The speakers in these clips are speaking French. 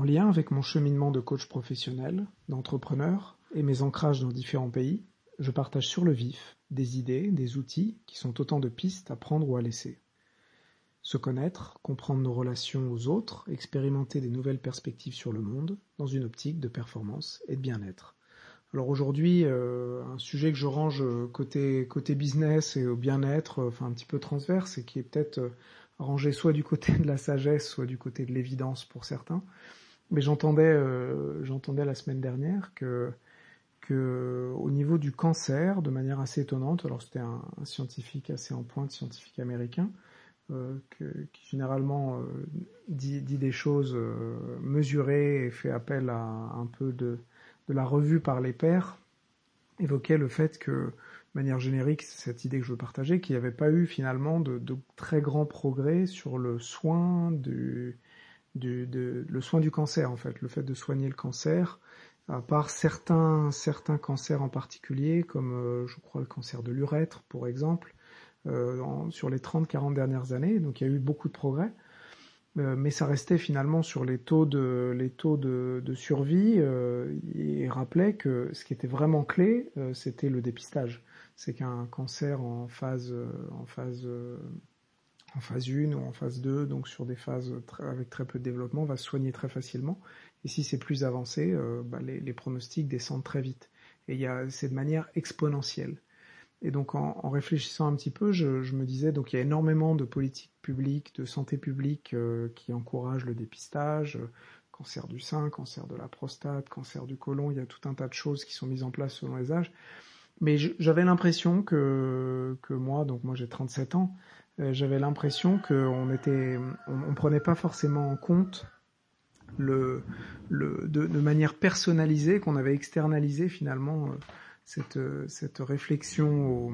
En lien avec mon cheminement de coach professionnel, d'entrepreneur et mes ancrages dans différents pays, je partage sur le vif des idées, des outils qui sont autant de pistes à prendre ou à laisser. Se connaître, comprendre nos relations aux autres, expérimenter des nouvelles perspectives sur le monde dans une optique de performance et de bien-être. Alors aujourd'hui, euh, un sujet que je range côté côté business et au bien-être, enfin un petit peu transverse et qui est peut-être rangé soit du côté de la sagesse, soit du côté de l'évidence pour certains. Mais j'entendais euh, j'entendais la semaine dernière que que au niveau du cancer, de manière assez étonnante, alors c'était un, scientifique assez en pointe, scientifique américain, euh, qui généralement euh, dit, des choses mesurées et fait appel à un peu de, de la revue par les pairs, évoquait le fait que, de manière générique, c'est cette idée que je veux partager, qu'il n'y avait pas eu finalement de, de, très grands progrès sur le soin du, du de, le soin du cancer en fait, le fait de soigner le cancer à part certains, certains cancers en particulier, comme euh, je crois le cancer de l'urètre, pour exemple, euh, sur les 30-40 dernières années. Donc il y a eu beaucoup de progrès. Euh, mais ça restait finalement sur les taux de, les taux de, de survie euh, et rappelait que ce qui était vraiment clé, euh, c'était le dépistage. C'est qu'un cancer en phase, en phase, en phase 1 ou en phase 2, donc sur des phases avec très peu de développement, va se soigner très facilement. Et si c'est plus avancé, euh, bah, les, pronostics descendent très vite. Et il y a, c'est de manière exponentielle. Et donc en, réfléchissant un petit peu, je, me disais donc il y a énormément de politiques publiques, de santé publique euh, qui encouragent le dépistage, cancer du sein, cancer de la prostate, cancer du côlon. Il y a tout un tas de choses qui sont mises en place selon les âges. Mais j'avais l'impression que que moi, donc moi j'ai 37 ans, j'avais l'impression qu'on était, on, prenait pas forcément en compte le, le, de, manière personnalisée, qu'on avait externalisé finalement euh, cette, cette réflexion, au,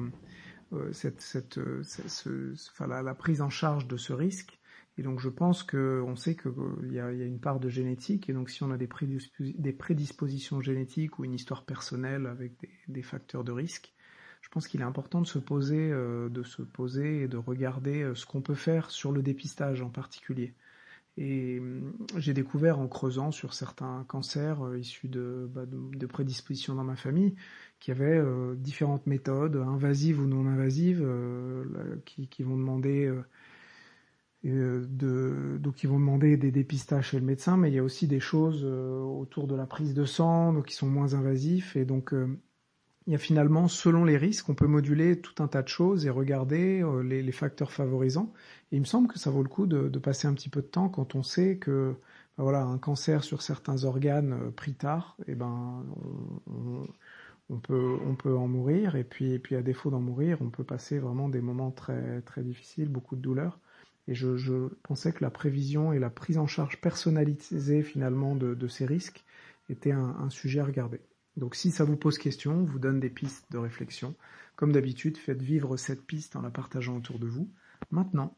euh, cette, cette, ce, enfin, la, prise en charge de ce risque. Et donc je pense que on sait qu'il y a, y a une part de génétique, et donc si on a des, prédispositions génétiques ou une histoire personnelle avec des facteurs de risque, je pense qu'il est important de se poser, euh, de se poser et de regarder ce qu'on peut faire sur le dépistage en particulier. Et hum, j'ai découvert en creusant sur certains cancers euh, issus de, bah, de, de, prédispositions dans ma famille qu'il y avait euh, différentes méthodes, invasives ou non invasives, euh, qui, qui, vont demander euh, de, donc ils vont demander des dépistages chez le médecin, mais il y a aussi des choses euh, autour de la prise de sang, donc qui sont moins invasifs. Et donc il y a finalement, selon les risques, on peut moduler tout un tas de choses et regarder les, les facteurs favorisants. Et il me semble que ça vaut le coup de, passer un petit peu de temps quand on sait que ben voilà un cancer sur certains organes euh, pris tard, eh ben on, peut on peut en mourir et puis et puis à défaut d'en mourir, on peut passer vraiment des moments très très difficiles, beaucoup de douleurs. Et je, je pensais que la prévision et la prise en charge personnalisée finalement de, de ces risques était un sujet à regarder. Donc si ça vous pose question, vous donne des pistes de réflexion. Comme d'habitude, faites vivre cette piste en la partageant autour de vous. Maintenant,